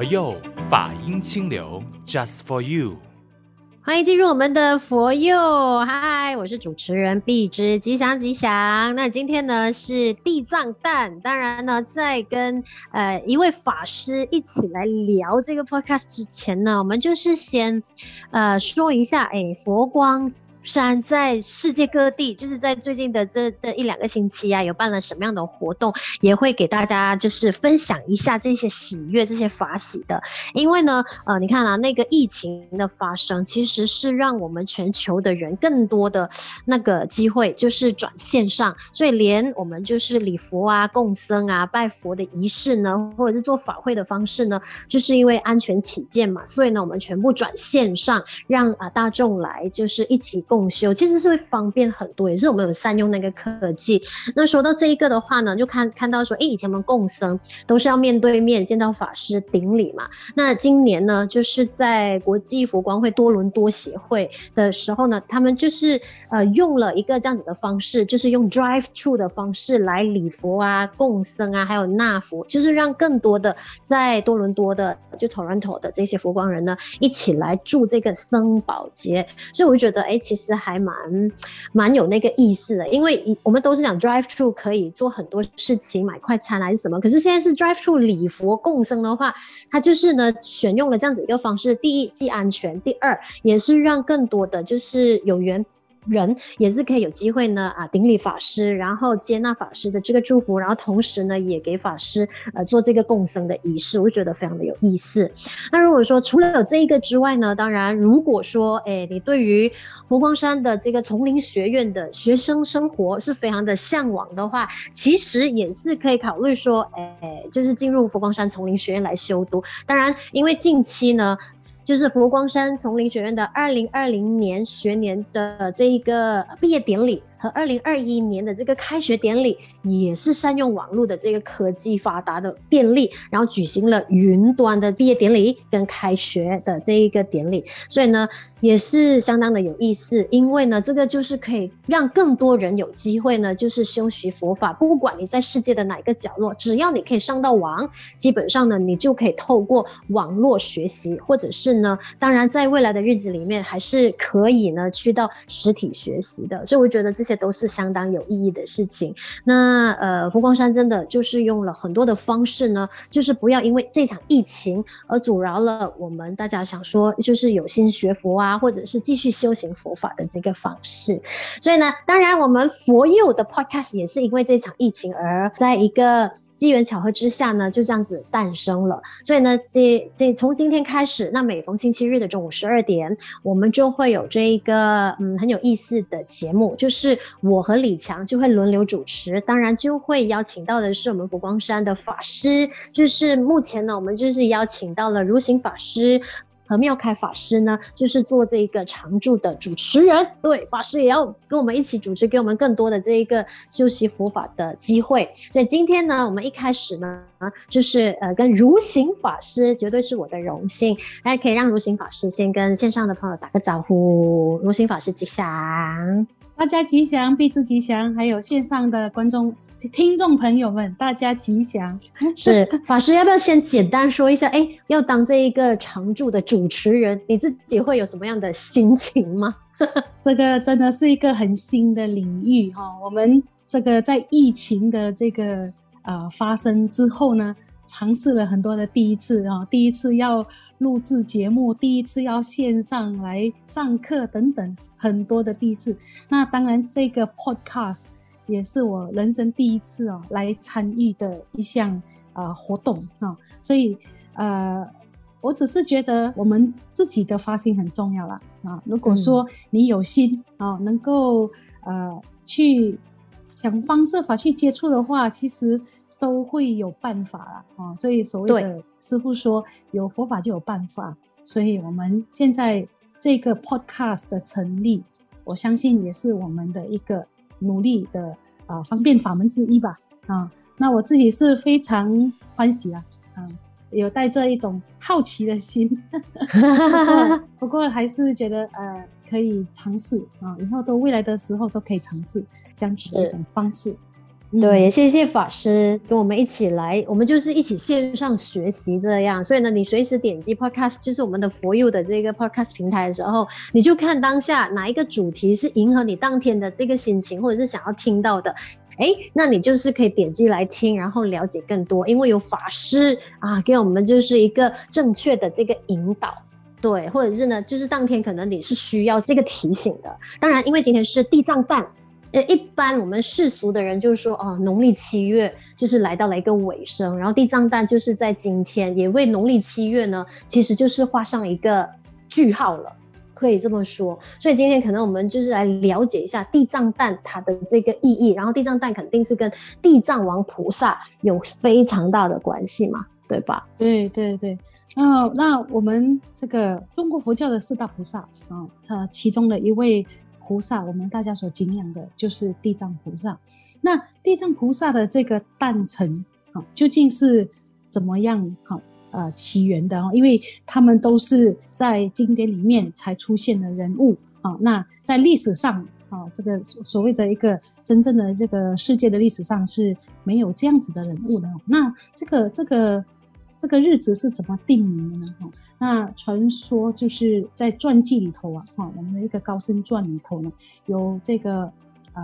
佛佑法音清流，Just for you。欢迎进入我们的佛佑，嗨，我是主持人碧枝，吉祥吉祥。那今天呢是地藏诞，当然呢，在跟呃一位法师一起来聊这个 podcast 之前呢，我们就是先呃说一下，哎，佛光山在世界各地，就是在最近的这这一两个星期啊，有办了什么样的活动，也会给大家就是分享一下这些喜悦、这些法喜的。因为呢，呃，你看啊，那个疫情的发生，其实是让我们全球的人更多的那个机会，就是转线上，所以连我们就是礼佛啊、供僧啊、拜佛的仪式呢，或者是做法会的方式呢，就是因为安全起见嘛，所以呢，我们全部转线上，让啊大众来就是一起。共修其实是会方便很多，也是我们有善用那个科技。那说到这一个的话呢，就看看到说，哎，以前我们共僧都是要面对面见到法师顶礼嘛。那今年呢，就是在国际佛光会多伦多协会的时候呢，他们就是呃用了一个这样子的方式，就是用 drive through 的方式来礼佛啊、共僧啊，还有纳佛，就是让更多的在多伦多的就 Toronto 的这些佛光人呢，一起来祝这个僧宝节。所以我就觉得，哎，其实。其实还蛮蛮有那个意思的，因为我们都是讲 drive through 可以做很多事情，买快餐还是什么。可是现在是 drive through 礼佛共生的话，它就是呢选用了这样子一个方式。第一，既安全；第二，也是让更多的就是有缘。人也是可以有机会呢啊，顶礼法师，然后接纳法师的这个祝福，然后同时呢也给法师呃做这个共僧的仪式，我觉得非常的有意思。那如果说除了有这一个之外呢，当然如果说哎你对于佛光山的这个丛林学院的学生生活是非常的向往的话，其实也是可以考虑说哎就是进入佛光山丛林学院来修读。当然因为近期呢。就是佛光山丛林学院的二零二零年学年的这一个毕业典礼。和二零二一年的这个开学典礼也是善用网络的这个科技发达的便利，然后举行了云端的毕业典礼跟开学的这一个典礼，所以呢也是相当的有意思，因为呢这个就是可以让更多人有机会呢就是修习佛法，不管你在世界的哪个角落，只要你可以上到网，基本上呢你就可以透过网络学习，或者是呢当然在未来的日子里面还是可以呢去到实体学习的，所以我觉得这些。这都是相当有意义的事情。那呃，佛光山真的就是用了很多的方式呢，就是不要因为这场疫情而阻挠了我们大家想说，就是有心学佛啊，或者是继续修行佛法的这个方式。所以呢，当然我们佛佑的 podcast 也是因为这场疫情而在一个。机缘巧合之下呢，就这样子诞生了。所以呢，这这从今天开始，那每逢星期日的中午十二点，我们就会有这一个嗯很有意思的节目，就是我和李强就会轮流主持。当然，就会邀请到的是我们佛光山的法师，就是目前呢，我们就是邀请到了如行法师。和妙开法师呢，就是做这一个常驻的主持人。对，法师也要跟我们一起主持，给我们更多的这一个修习佛法的机会。所以今天呢，我们一开始呢，就是呃，跟如行法师，绝对是我的荣幸。大家可以让如行法师先跟线上的朋友打个招呼。如行法师吉祥。大家吉祥，必之吉祥，还有线上的观众、听众朋友们，大家吉祥。是法师，要不要先简单说一下？哎，要当这一个常驻的主持人，你自己会有什么样的心情吗？这个真的是一个很新的领域哈。我们这个在疫情的这个呃发生之后呢，尝试了很多的第一次啊，第一次要录制节目，第一次要线上来上课等等，很多的第一次。那当然，这个 podcast 也是我人生第一次哦来参与的一项啊活动啊，所以呃，我只是觉得我们自己的发心很重要啦啊。如果说你有心啊，能够呃去想方设法去接触的话，其实。都会有办法啦，啊，所以所谓的师傅说有佛法就有办法，所以我们现在这个 podcast 的成立，我相信也是我们的一个努力的啊、呃、方便法门之一吧，啊，那我自己是非常欢喜啊，啊，有带着一种好奇的心，不过，不过还是觉得呃可以尝试啊，以后都未来的时候都可以尝试这样子的一种方式。对，也谢谢法师跟我们一起来，我们就是一起线上学习这样。所以呢，你随时点击 Podcast，就是我们的佛佑的这个 Podcast 平台的时候，你就看当下哪一个主题是迎合你当天的这个心情，或者是想要听到的，哎，那你就是可以点击来听，然后了解更多。因为有法师啊，给我们就是一个正确的这个引导，对，或者是呢，就是当天可能你是需要这个提醒的。当然，因为今天是地藏诞。呃，一般我们世俗的人就是说，哦，农历七月就是来到了一个尾声，然后地藏诞就是在今天，也为农历七月呢，其实就是画上一个句号了，可以这么说。所以今天可能我们就是来了解一下地藏诞它的这个意义，然后地藏诞肯定是跟地藏王菩萨有非常大的关系嘛，对吧？对对对，那那我们这个中国佛教的四大菩萨啊，它其中的一位。菩萨，我们大家所敬仰的就是地藏菩萨。那地藏菩萨的这个诞辰，啊，究竟是怎么样？哈，呃，起源的啊？因为他们都是在经典里面才出现的人物啊。那在历史上啊，这个所谓的一个真正的这个世界的历史上是没有这样子的人物的。那这个这个。这个日子是怎么定名的呢？哈，那传说就是在传记里头啊，哈，我们的一个高僧传里头呢，有这个呃，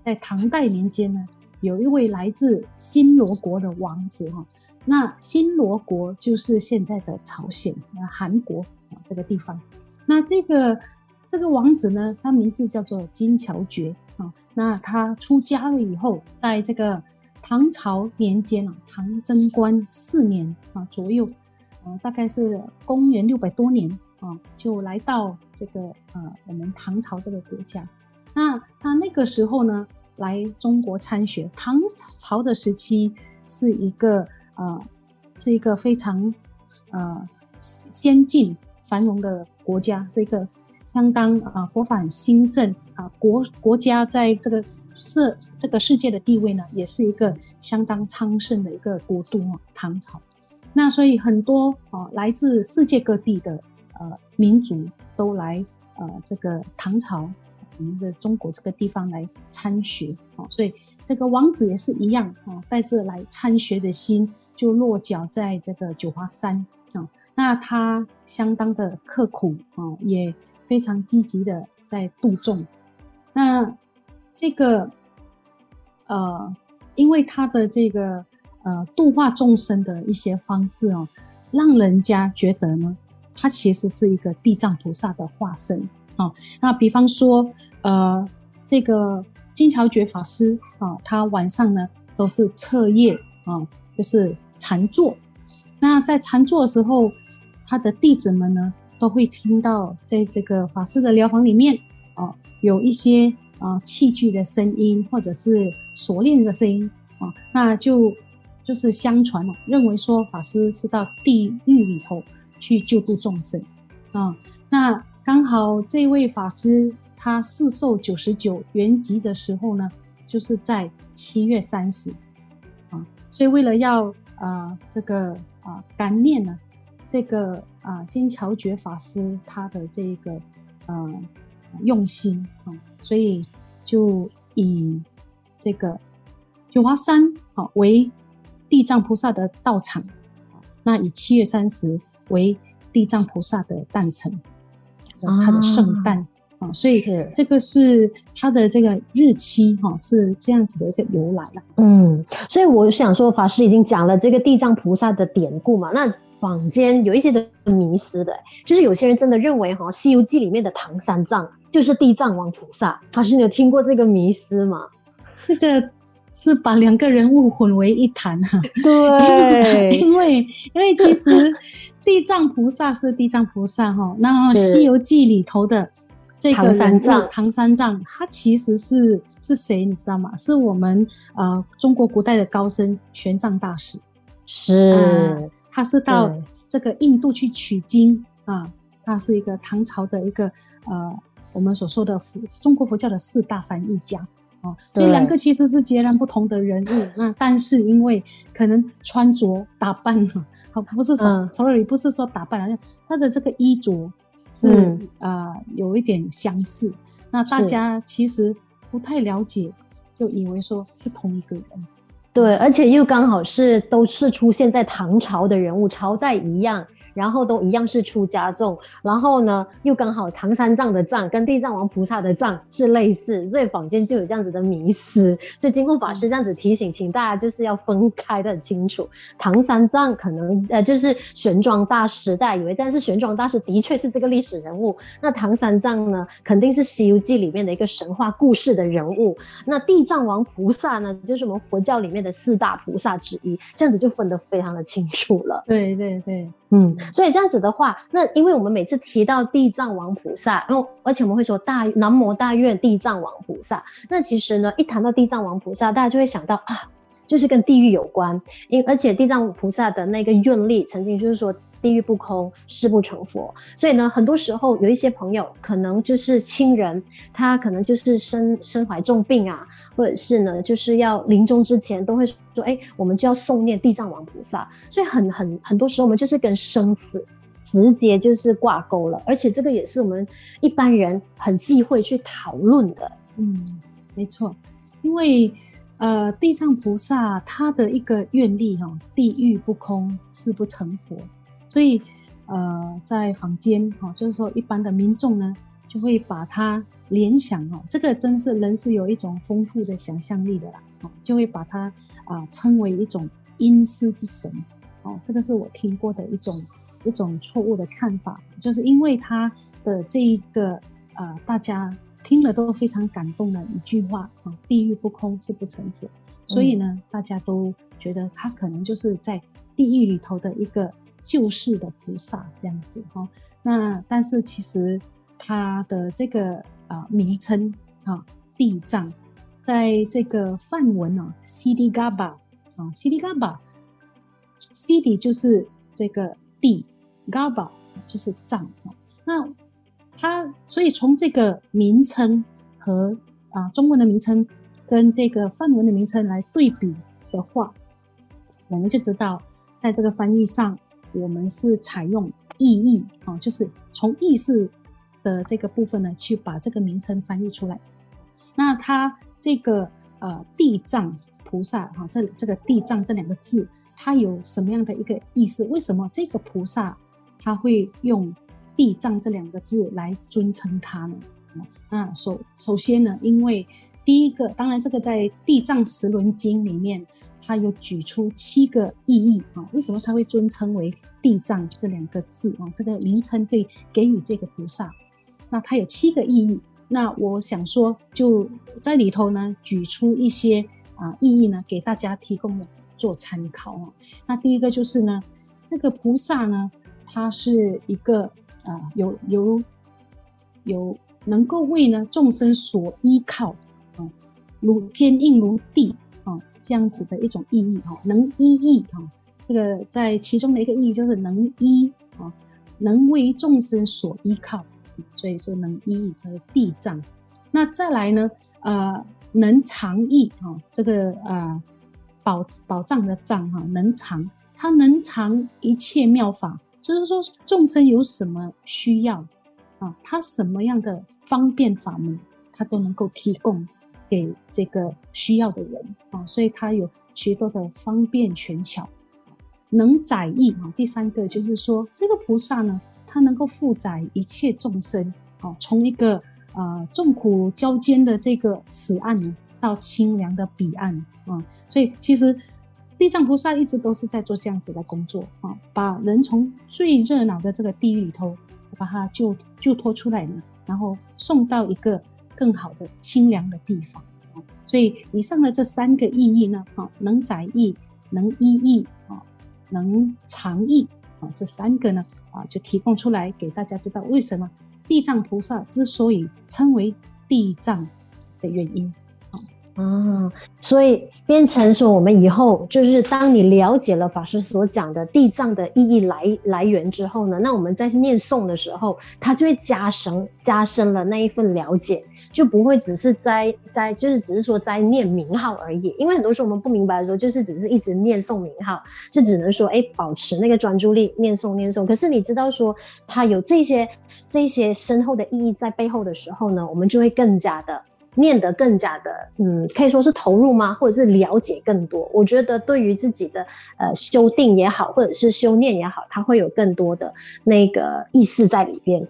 在唐代年间呢，有一位来自新罗国的王子哈，那新罗国就是现在的朝鲜、韩国啊这个地方。那这个这个王子呢，他名字叫做金乔觉啊，那他出家了以后，在这个。唐朝年间啊，唐贞观四年啊左右，呃，大概是公元六百多年啊，就来到这个呃我们唐朝这个国家。那他那个时候呢，来中国参学。唐朝的时期是一个呃是一个非常呃先进繁荣的国家，是一个相当啊佛法很兴盛啊国国家在这个。世这个世界的地位呢，也是一个相当昌盛的一个国度啊，唐朝。那所以很多啊来自世界各地的呃民族都来呃这个唐朝我们的中国这个地方来参学啊，所以这个王子也是一样啊，带着来参学的心就落脚在这个九华山啊。那他相当的刻苦啊，也非常积极的在度众。那这个，呃，因为他的这个呃度化众生的一些方式哦，让人家觉得呢，他其实是一个地藏菩萨的化身啊、那比方说，呃，这个金乔觉法师啊、他晚上呢都是彻夜啊、就是禅坐。那在禅坐的时候，他的弟子们呢都会听到在这个法师的疗房里面啊，有一些。啊，器具的声音，或者是锁链的声音啊，那就就是相传了，认为说法师是到地狱里头去救度众生啊。那刚好这位法师他四寿九十九圆寂的时候呢，就是在七月三十啊，所以为了要啊这个啊感念呢，这个啊金乔觉法师他的这个呃、啊、用心啊。所以就以这个九华山啊为地藏菩萨的道场，那以七月三十为地藏菩萨的诞辰，他的圣诞啊，所以这个是他的这个日期哈，是这样子的一个由来了。嗯，所以我想说，法师已经讲了这个地藏菩萨的典故嘛，那坊间有一些的迷思的，就是有些人真的认为哈，《西游记》里面的唐三藏。就是地藏王菩萨，法师，你有听过这个迷思吗？这个是把两个人物混为一谈哈。对，因为因为其实地藏菩萨是地藏菩萨哈，那《西游记》里头的这个人物唐三藏，唐三藏他其实是是谁？你知道吗？是我们呃中国古代的高僧玄奘大师，是、呃，他是到这个印度去取经啊，他是一个唐朝的一个呃。我们所说的佛中国佛教的四大翻译家，哦，这两个其实是截然不同的人物。那但是因为可能穿着打扮哈，好不是说 sorry，不是说打扮，好像他的这个衣着是、嗯、呃有一点相似。那大家其实不太了解，就以为说是同一个人。对，而且又刚好是都是出现在唐朝的人物，朝代一样。然后都一样是出家众，然后呢，又刚好唐三藏的藏跟地藏王菩萨的藏是类似，所以坊间就有这样子的迷思。所以金凤法师这样子提醒，请大家就是要分开的很清楚。唐三藏可能呃就是玄奘大师，大家以为，但是玄奘大师的确是这个历史人物。那唐三藏呢，肯定是《西游记》里面的一个神话故事的人物。那地藏王菩萨呢，就是我们佛教里面的四大菩萨之一，这样子就分得非常的清楚了。对对对。嗯，所以这样子的话，那因为我们每次提到地藏王菩萨，然后，而且我们会说大南无大愿地藏王菩萨，那其实呢，一谈到地藏王菩萨，大家就会想到啊，就是跟地狱有关，因而且地藏菩萨的那个愿力，曾经就是说。地狱不空，誓不成佛。所以呢，很多时候有一些朋友，可能就是亲人，他可能就是身身怀重病啊，或者是呢，就是要临终之前都会说，哎，我们就要诵念地藏王菩萨。所以很很很多时候，我们就是跟生死直接就是挂钩了，而且这个也是我们一般人很忌讳去讨论的。嗯，没错，因为呃，地藏菩萨他的一个愿力哈，地狱不空，誓不成佛。所以，呃，在坊间哈，就是说一般的民众呢，就会把它联想哦，这个真是人是有一种丰富的想象力的啦，哦就会把它啊称为一种阴司之神哦，这个是我听过的一种一种错误的看法，就是因为他的这一个呃，大家听了都非常感动的一句话啊，地狱不空，誓不成佛，所以呢，大家都觉得他可能就是在地狱里头的一个。救世的菩萨这样子哈，那但是其实他的这个啊、呃、名称啊地藏，在这个梵文啊 cdgaba 啊西迪嘎巴，西迪就是这个地，，gaba 就是藏。那他所以从这个名称和啊中文的名称跟这个梵文的名称来对比的话，我们就知道在这个翻译上。我们是采用意译啊，就是从意思的这个部分呢，去把这个名称翻译出来。那它这个呃地藏菩萨哈，这这个地藏这两个字，它有什么样的一个意思？为什么这个菩萨他会用地藏这两个字来尊称他呢？那首首先呢，因为第一个，当然这个在《地藏十轮经》里面，它有举出七个意义啊。为什么他会尊称为地藏这两个字啊？这个名称对给予这个菩萨，那它有七个意义。那我想说，就在里头呢，举出一些啊意义呢，给大家提供做参考啊。那第一个就是呢，这个菩萨呢，他是一个啊有有有能够为呢众生所依靠啊。如坚硬如地啊，这样子的一种意义哈，能依义哈，这个在其中的一个意义就是能依啊，能为众生所依靠，所以说能依义叫做地藏。那再来呢，呃，能藏意啊，这个呃宝宝藏的藏哈，能藏，它能藏一切妙法，就是说众生有什么需要啊，他什么样的方便法门，他都能够提供。给这个需要的人啊，所以他有许多的方便权巧，能载义啊。第三个就是说，这个菩萨呢，他能够负载一切众生啊，从一个啊众苦交煎的这个此岸呢到清凉的彼岸啊。所以其实地藏菩萨一直都是在做这样子的工作啊，把人从最热闹的这个地狱里头把他救救脱出来呢，然后送到一个。更好的清凉的地方，所以以上的这三个意义呢，哈，能载义，能依义，能藏义，啊，这三个呢，啊，就提供出来给大家知道为什么地藏菩萨之所以称为地藏的原因。啊，所以变成说，我们以后就是当你了解了法师所讲的地藏的意义来来源之后呢，那我们在念诵的时候，它就会加深加深了那一份了解，就不会只是在在就是只是说在念名号而已。因为很多时候我们不明白的时候，就是只是一直念诵名号，就只能说哎，保持那个专注力念诵念诵。可是你知道说它有这些这些深厚的意义在背后的时候呢，我们就会更加的。念得更加的，嗯，可以说是投入吗？或者是了解更多？我觉得对于自己的呃修订也好，或者是修炼也好，它会有更多的那个意思在里边。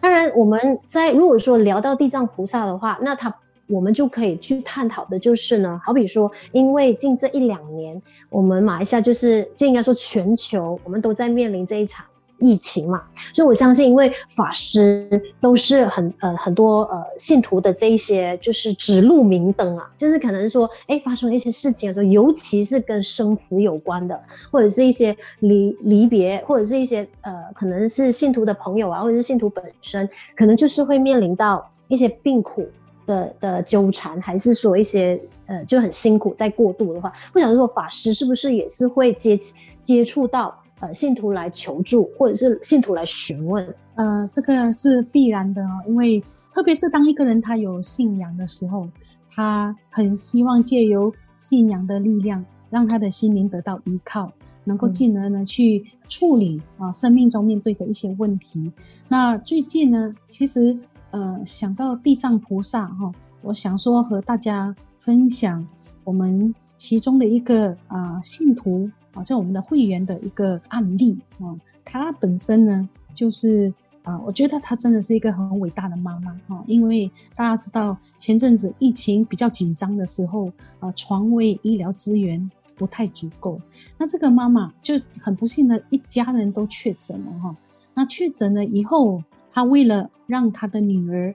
当然，我们在如果说聊到地藏菩萨的话，那他。我们就可以去探讨的就是呢，好比说，因为近这一两年，我们马来西亚就是，就应该说全球，我们都在面临这一场疫情嘛，所以我相信，因为法师都是很呃很多呃信徒的这一些就是指路明灯啊，就是可能说，哎，发生了一些事情的时候，尤其是跟生死有关的，或者是一些离离别，或者是一些呃可能是信徒的朋友啊，或者是信徒本身，可能就是会面临到一些病苦。的的纠缠，还是说一些呃就很辛苦在过渡的话，不晓得说法师是不是也是会接接触到呃信徒来求助，或者是信徒来询问？呃，这个是必然的哦，因为特别是当一个人他有信仰的时候，他很希望借由信仰的力量，让他的心灵得到依靠，能够进而呢去处理啊生命中面对的一些问题。那最近呢，其实。呃，想到地藏菩萨哈，我想说和大家分享我们其中的一个啊、信徒啊，在我们的会员的一个案例啊，他本身呢就是啊、我觉得他真的是一个很伟大的妈妈哈，因为大家知道前阵子疫情比较紧张的时候啊，床位医疗资源不太足够，那这个妈妈就很不幸的一家人都确诊了哈，那确诊了以后。他为了让他的女儿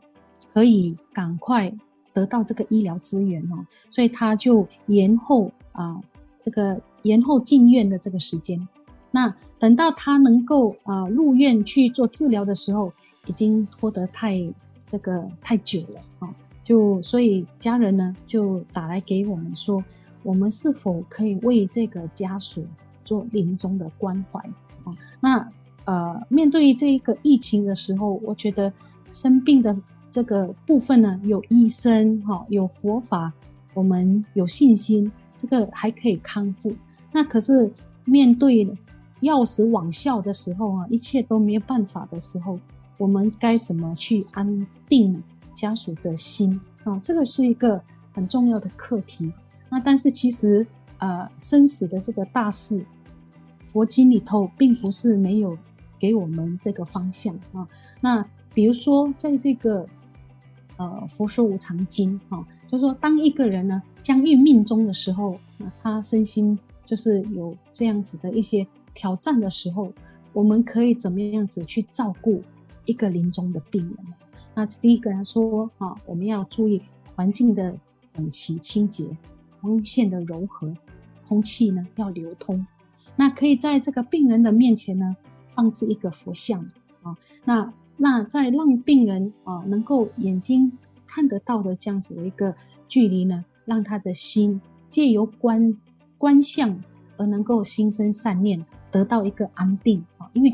可以赶快得到这个医疗资源哦，所以他就延后啊，这个延后进院的这个时间。那等到他能够啊入院去做治疗的时候，已经拖得太这个太久了啊，就所以家人呢就打来给我们说，我们是否可以为这个家属做临终的关怀啊？那。呃，面对这一个疫情的时候，我觉得生病的这个部分呢，有医生哈，有佛法，我们有信心，这个还可以康复。那可是面对药死网效的时候啊，一切都没有办法的时候，我们该怎么去安定家属的心啊？这个是一个很重要的课题。那但是其实呃，生死的这个大事，佛经里头并不是没有。给我们这个方向啊，那比如说在这个呃《佛说无常经》哈，就是说当一个人呢将遇命中的时候，那他身心就是有这样子的一些挑战的时候，我们可以怎么样子去照顾一个临终的病人？那第一个来说啊，我们要注意环境的整齐清洁，光线的柔和，空气呢要流通。那可以在这个病人的面前呢，放置一个佛像啊，那那在让病人啊能够眼睛看得到的这样子的一个距离呢，让他的心借由观观相而能够心生善念，得到一个安定啊，因为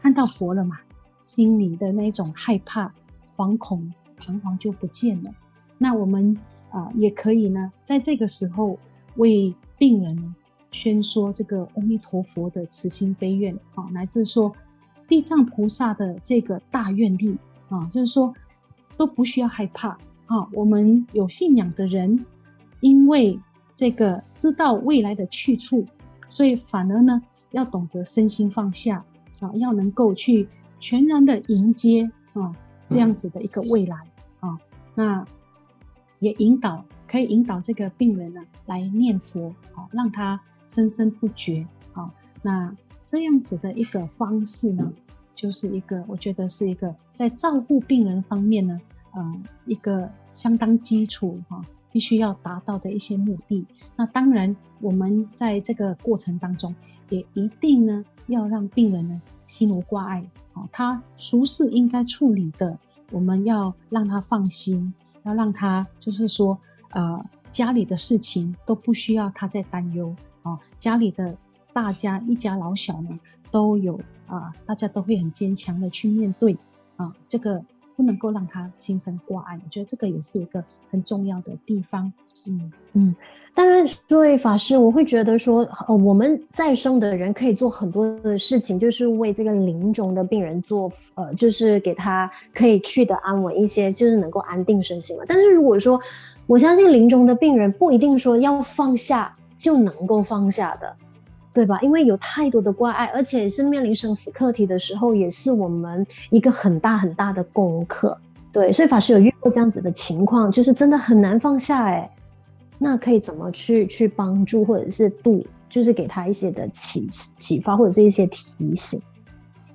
看到佛了嘛，心里的那种害怕、惶恐、彷徨就不见了。那我们啊也可以呢，在这个时候为病人。宣说这个阿弥陀佛的慈心悲愿啊，乃至说地藏菩萨的这个大愿力啊，就是说都不需要害怕啊。我们有信仰的人，因为这个知道未来的去处，所以反而呢要懂得身心放下啊，要能够去全然的迎接啊这样子的一个未来啊。那也引导，可以引导这个病人呢来念佛啊，让他。生生不绝，好，那这样子的一个方式呢，就是一个，我觉得是一个在照顾病人方面呢，呃，一个相当基础哈，必须要达到的一些目的。那当然，我们在这个过程当中，也一定呢要让病人呢心无挂碍，啊，他俗事应该处理的，我们要让他放心，要让他就是说，呃，家里的事情都不需要他再担忧啊。家里的大家一家老小呢，都有啊，大家都会很坚强的去面对啊，这个不能够让他心生挂碍。我觉得这个也是一个很重要的地方。嗯嗯。当然，作为法师，我会觉得说，呃，我们在生的人可以做很多的事情，就是为这个临终的病人做，呃，就是给他可以去的安稳一些，就是能够安定身心嘛。但是如果说，我相信临终的病人不一定说要放下就能够放下的，对吧？因为有太多的挂碍，而且是面临生死课题的时候，也是我们一个很大很大的功课。对，所以法师有遇过这样子的情况，就是真的很难放下，哎。那可以怎么去去帮助，或者是度，就是给他一些的启启发，或者是一些提醒，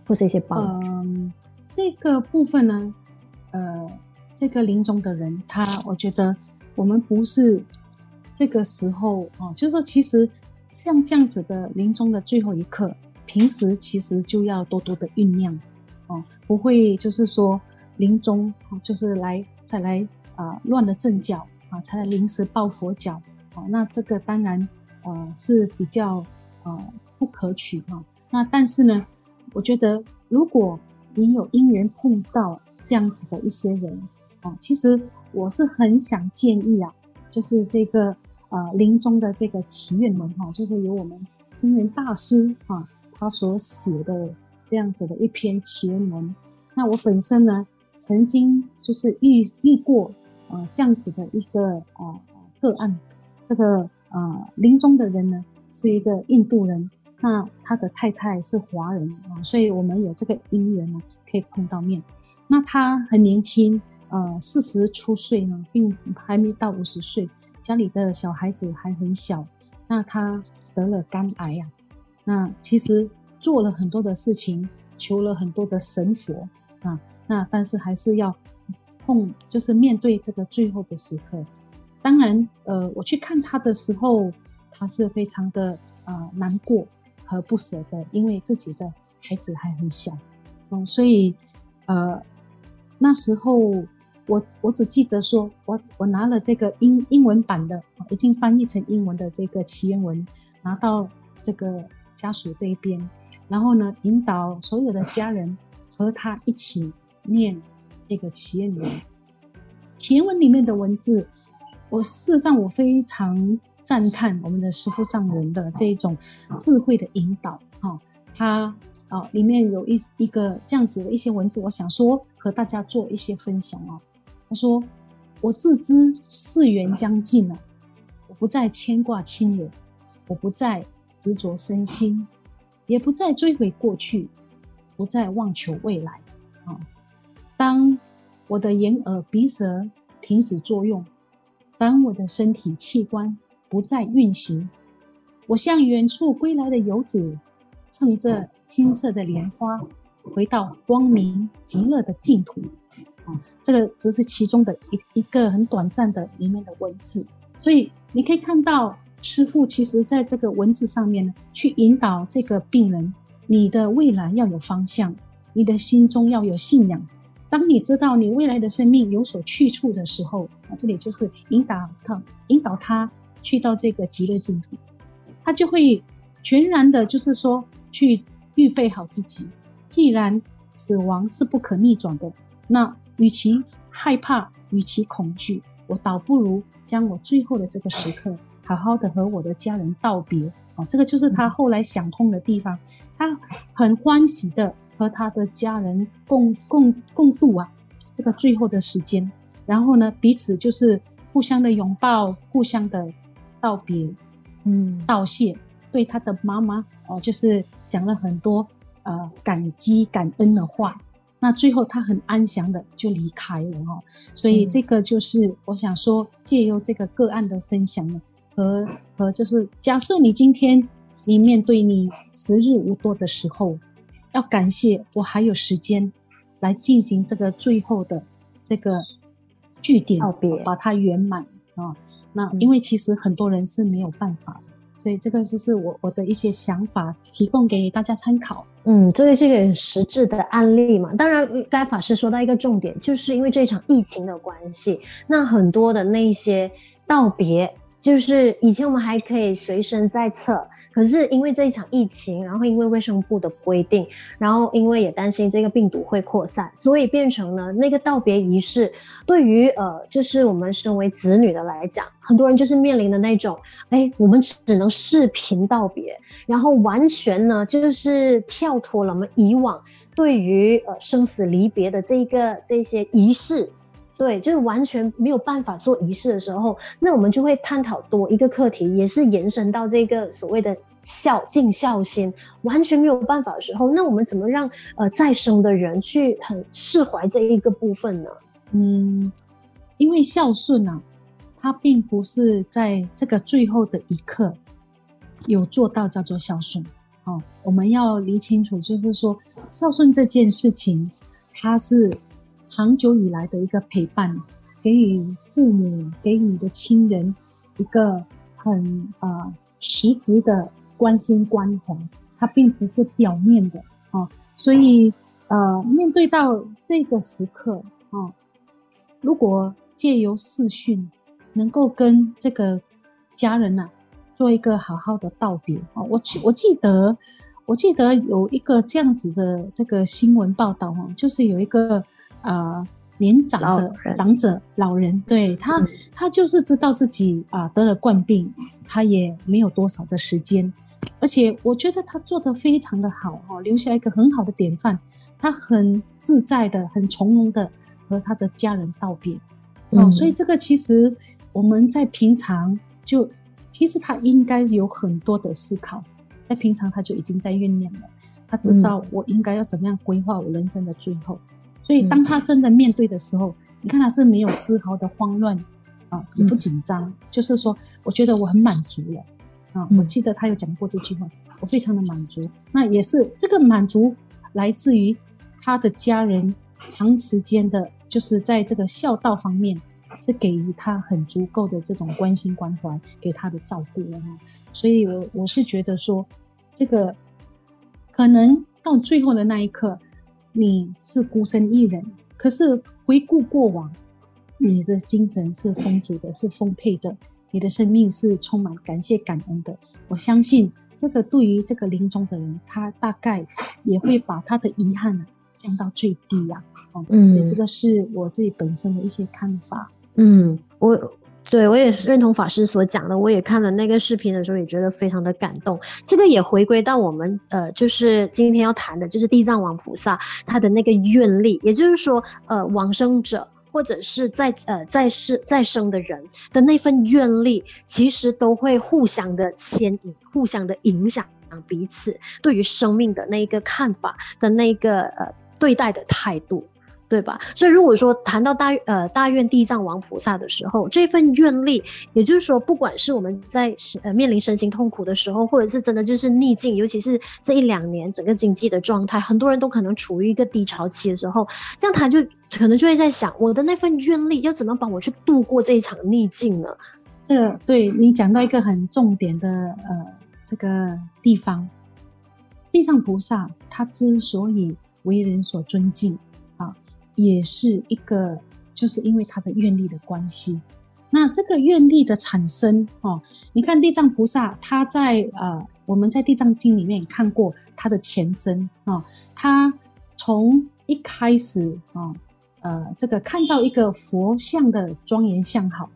或是一些帮助。嗯，这个部分呢，呃，这个临终的人，他我觉得我们不是这个时候哦，就是说其实像这样子的临终的最后一刻，平时其实就要多多的酝酿哦，不会就是说临终就是来再来啊，乱了阵脚。啊，才来临时抱佛脚，啊，那这个当然，呃，是比较呃不可取哈。那但是呢，我觉得如果你有因缘碰到这样子的一些人，啊，其实我是很想建议啊，就是这个呃临终的这个祈愿文哈，就是由我们星云大师啊他所写的这样子的一篇祈愿文。那我本身呢，曾经就是遇遇过。呃，这样子的一个呃个案，这个呃临终的人呢是一个印度人，那他的太太是华人啊，所以我们有这个因缘呢可以碰到面。那他很年轻，呃四十出岁呢，并还没到五十岁，家里的小孩子还很小，那他得了肝癌呀、啊，那其实做了很多的事情，求了很多的神佛啊，那但是还是要。碰就是面对这个最后的时刻，当然，呃，我去看他的时候，他是非常的呃难过和不舍的，因为自己的孩子还很小，嗯，所以呃那时候我我只记得说，我我拿了这个英英文版的，已经翻译成英文的这个祈愿文，拿到这个家属这一边，然后呢，引导所有的家人和他一起念。这个祈愿文，祈愿文里面的文字，我事实上我非常赞叹我们的师父上人的这一种智慧的引导。哈，他啊里面有一一个这样子的一些文字，我想说和大家做一些分享哦。他说：“我自知世缘将尽了，我不再牵挂亲友，我不再执着身心，也不再追悔过去，不再妄求未来。”啊。当我的眼耳鼻舌停止作用，当我的身体器官不再运行，我像远处归来的游子，乘着金色的莲花，回到光明极乐的净土。这个只是其中的一一个很短暂的里面的文字，所以你可以看到师傅其实在这个文字上面呢，去引导这个病人，你的未来要有方向，你的心中要有信仰。当你知道你未来的生命有所去处的时候，啊，这里就是引导他，引导他去到这个极乐净土，他就会全然的，就是说去预备好自己。既然死亡是不可逆转的，那与其害怕，与其恐惧，我倒不如将我最后的这个时刻，好好的和我的家人道别。哦，这个就是他后来想通的地方，他很欢喜的和他的家人共共共度啊这个最后的时间，然后呢，彼此就是互相的拥抱，互相的道别，嗯，道谢，对他的妈妈哦，就是讲了很多呃感激感恩的话，那最后他很安详的就离开了哦，所以这个就是我想说，借由这个个案的分享呢。和和就是，假设你今天你面对你时日无多的时候，要感谢我还有时间来进行这个最后的这个句点，把它圆满啊。那因为其实很多人是没有办法的，所以这个就是我我的一些想法，提供给大家参考。嗯，这个是一个很实质的案例嘛。当然，该法师说到一个重点，就是因为这场疫情的关系，那很多的那些道别。就是以前我们还可以随身在侧，可是因为这一场疫情，然后因为卫生部的规定，然后因为也担心这个病毒会扩散，所以变成了那个道别仪式，对于呃，就是我们身为子女的来讲，很多人就是面临的那种，哎，我们只能视频道别，然后完全呢就是跳脱了我们以往对于呃生死离别的这个这些仪式。对，就是完全没有办法做仪式的时候，那我们就会探讨多一个课题，也是延伸到这个所谓的孝尽孝心，完全没有办法的时候，那我们怎么让呃再生的人去很释怀这一个部分呢？嗯，因为孝顺啊，它并不是在这个最后的一刻有做到叫做孝顺哦。我们要理清楚，就是说孝顺这件事情，它是。长久以来的一个陪伴，给予父母，给予你的亲人一个很呃实质的关心关怀，它并不是表面的哦。所以呃，面对到这个时刻哦，如果借由视讯，能够跟这个家人呐、做一个好好的道别哦。我我记得我记得有一个这样子的这个新闻报道哦，就是有一个。呃，年长的长者老人，对他，嗯、他就是知道自己啊、呃、得了冠病，他也没有多少的时间，而且我觉得他做的非常的好哈，留下一个很好的典范。他很自在的、很从容的和他的家人道别，哦、嗯，所以这个其实我们在平常就，其实他应该有很多的思考，在平常他就已经在酝酿了，他知道我应该要怎么样规划我人生的最后。所以，当他真的面对的时候，嗯、你看他是没有丝毫的慌乱啊，也不紧张，嗯、就是说，我觉得我很满足了啊。嗯、我记得他有讲过这句话，我非常的满足。那也是这个满足来自于他的家人长时间的，就是在这个孝道方面是给予他很足够的这种关心关怀，给他的照顾了。所以我我是觉得说，这个可能到最后的那一刻。你是孤身一人，可是回顾过往，你的精神是丰足的，是丰沛的，你的生命是充满感谢感恩的。我相信这个对于这个临终的人，他大概也会把他的遗憾降到最低呀。嗯，所以这个是我自己本身的一些看法。嗯，我。对，我也是认同法师所讲的，我也看了那个视频的时候，也觉得非常的感动。这个也回归到我们呃，就是今天要谈的，就是地藏王菩萨他的那个愿力，也就是说，呃，往生者或者是在呃在世在生的人的那份愿力，其实都会互相的牵引，互相的影响彼此对于生命的那一个看法跟那个呃对待的态度。对吧？所以如果说谈到大呃大愿地藏王菩萨的时候，这份愿力，也就是说，不管是我们在呃面临身心痛苦的时候，或者是真的就是逆境，尤其是这一两年整个经济的状态，很多人都可能处于一个低潮期的时候，这样他就可能就会在想，我的那份愿力要怎么帮我去度过这一场逆境呢？这对你讲到一个很重点的呃这个地方，地藏菩萨他之所以为人所尊敬。也是一个，就是因为他的愿力的关系。那这个愿力的产生，哦，你看地藏菩萨，他在呃，我们在地藏经里面也看过他的前身啊、哦。他从一开始啊、呃，这个看到一个佛像的庄严相好，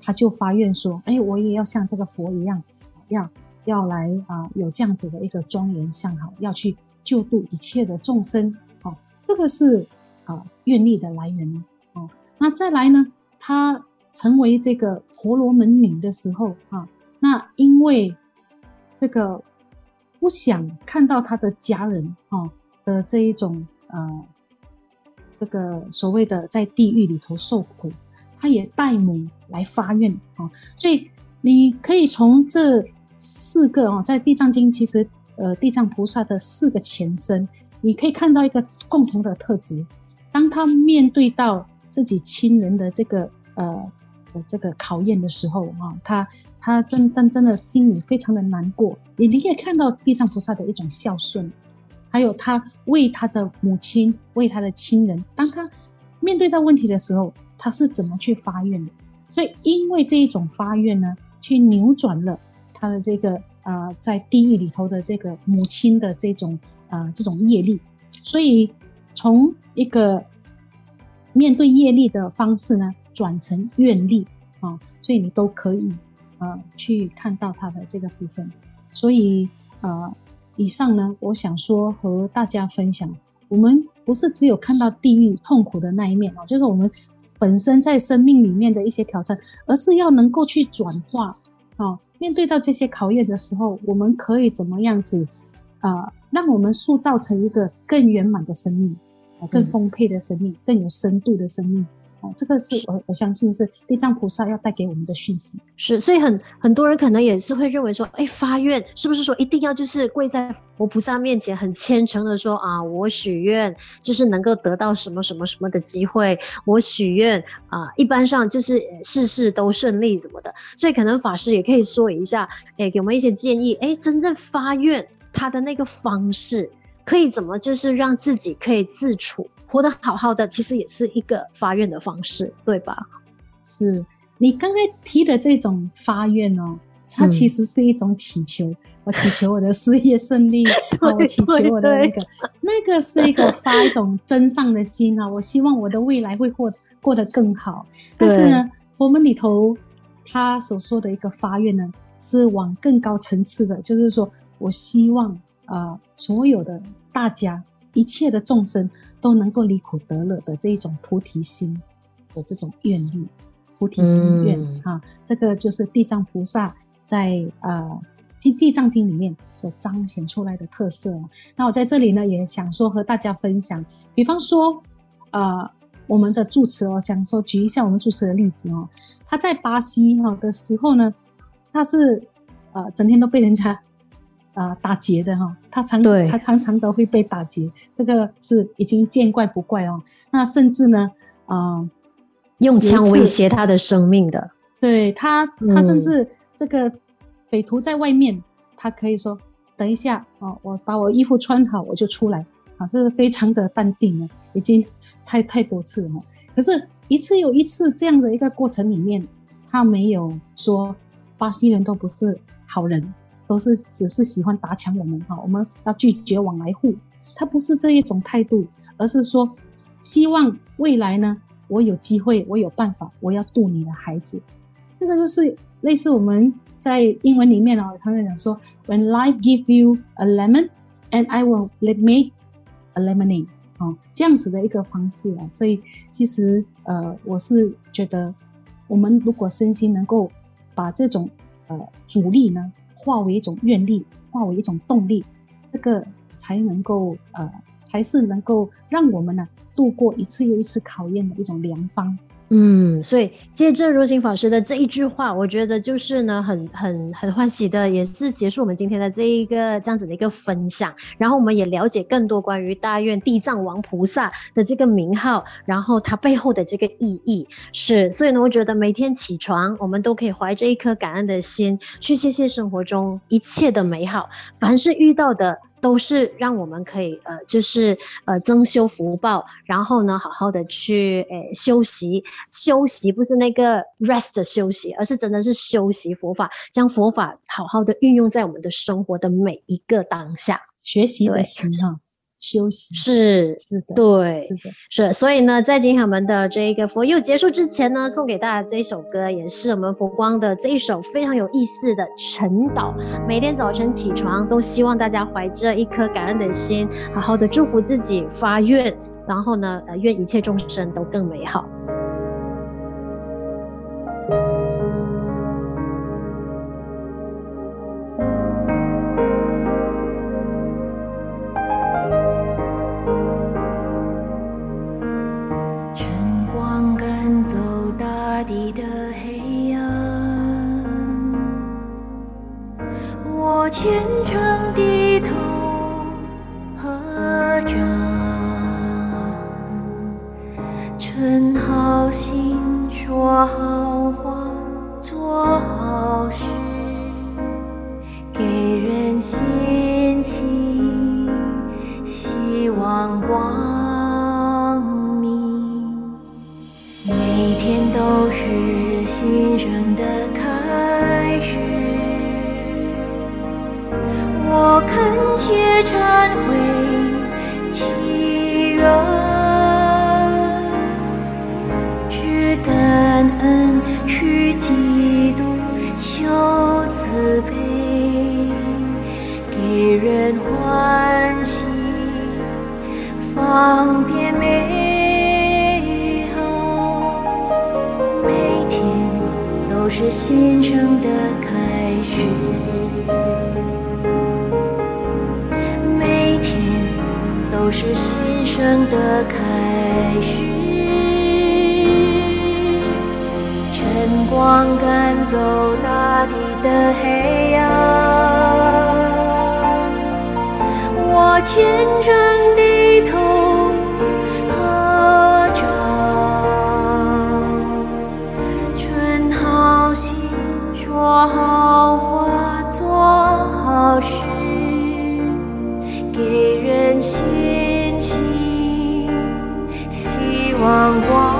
他就发愿说：“哎，我也要像这个佛一样，要要来啊、有这样子的一个庄严相好，要去救度一切的众生。”哦，这个是。啊，愿力的来源哦，那再来呢？她成为这个婆罗门女的时候啊，那因为这个不想看到她的家人啊的这一种呃，这个所谓的在地狱里头受苦，她也代母来发愿啊。所以你可以从这四个啊，在地藏经其实呃，地藏菩萨的四个前身，你可以看到一个共同的特质。当他面对到自己亲人的这个呃这个考验的时候啊，他他真但真的心里非常的难过。你你也看到地藏菩萨的一种孝顺，还有他为他的母亲、为他的亲人，当他面对到问题的时候，他是怎么去发愿的？所以因为这一种发愿呢，去扭转了他的这个啊、呃，在地狱里头的这个母亲的这种啊、呃、这种业力，所以从一个面对业力的方式呢，转成愿力啊、所以你都可以、呃、去看到它的这个部分。所以、呃，以上呢，我想说和大家分享，我们不是只有看到地狱痛苦的那一面啊，就是我们。本身在生命里面的一些挑战，而是要能够去转化啊、面对到这些考验的时候，我们可以怎么样子啊、让我们塑造成一个更圆满的生命，啊，更丰沛的生命，更有深度的生命。哦，这个是我我相信是地藏菩萨要带给我们的讯息。是，所以很很多人可能也是会认为说，哎，发愿是不是说一定要就是跪在佛菩萨面前，很虔诚的说啊，我许愿就是能够得到什么什么什么的机会，我许愿啊，一般上就是事事都顺利什么的。所以可能法师也可以说一下，哎，给我们一些建议，哎，真正发愿他的那个方式可以怎么就是让自己可以自处。活得好好的，其实也是一个发愿的方式，对吧？是你刚才提的这种发愿哦，它其实是一种祈求。嗯、我祈求我的事业顺利，我祈求我的那个，那个是一个发一种真上的心啊。我希望我的未来会过过得更好。但是呢，佛门里头他所说的一个发愿呢，是往更高层次的，就是说我希望啊、呃，所有的大家，一切的众生。都能够离苦得乐的这一种菩提心的这种愿力，菩提心愿、嗯、啊，这个就是地藏菩萨在呃《地藏经》里面所彰显出来的特色。那我在这里呢，也想说和大家分享，比方说呃我们的住持哦，想说举一下我们住持的例子哦，他在巴西哈的时候呢，他是呃整天都被人家。啊、呃，打劫的哈，他常他常常都会被打劫，这个是已经见怪不怪哦。那甚至呢，啊、呃，用枪威胁他的生命的，对他，他甚至这个匪徒在外面，嗯、他可以说等一下哦，我把我衣服穿好，我就出来，啊，是非常的淡定了，已经太太多次了。可是，一次又一次这样的一个过程里面，他没有说巴西人都不是好人。都是只是喜欢打抢我们哈，我们要拒绝往来户。他不是这一种态度，而是说希望未来呢，我有机会，我有办法，我要渡你的孩子。这个就是类似我们在英文里面哦，他们讲说，When life give you a lemon, and I will make a lemonade，哦，这样子的一个方式啊。所以其实呃，我是觉得我们如果身心能够把这种呃阻力呢。化为一种愿力，化为一种动力，这个才能够呃，才是能够让我们呢度过一次又一次考验的一种良方。嗯，所以借着如心法师的这一句话，我觉得就是呢，很很很欢喜的，也是结束我们今天的这一个这样子的一个分享。然后我们也了解更多关于大愿地藏王菩萨的这个名号，然后它背后的这个意义是。所以呢，我觉得每天起床，我们都可以怀着一颗感恩的心，去谢谢生活中一切的美好，凡是遇到的。都是让我们可以呃，就是呃增修福报，然后呢，好好的去诶、呃、修习。修习，不是那个 rest 的休息，而是真的是修习佛法，将佛法好好的运用在我们的生活的每一个当下，学习的心哈。休息是是的，对，是的，是。所以呢，在今天我们的这一个佛佑结束之前呢，送给大家这一首歌，也是我们佛光的这一首非常有意思的晨祷。每天早晨起床，都希望大家怀着一颗感恩的心，好好的祝福自己，发愿，然后呢，呃，愿一切众生都更美好。我恳切忏悔祈愿，只感恩去基督修慈悲，给人欢喜，方便美好，每天都是新生的是新生的开始，晨光赶走大地的黑暗，我虔诚的光光。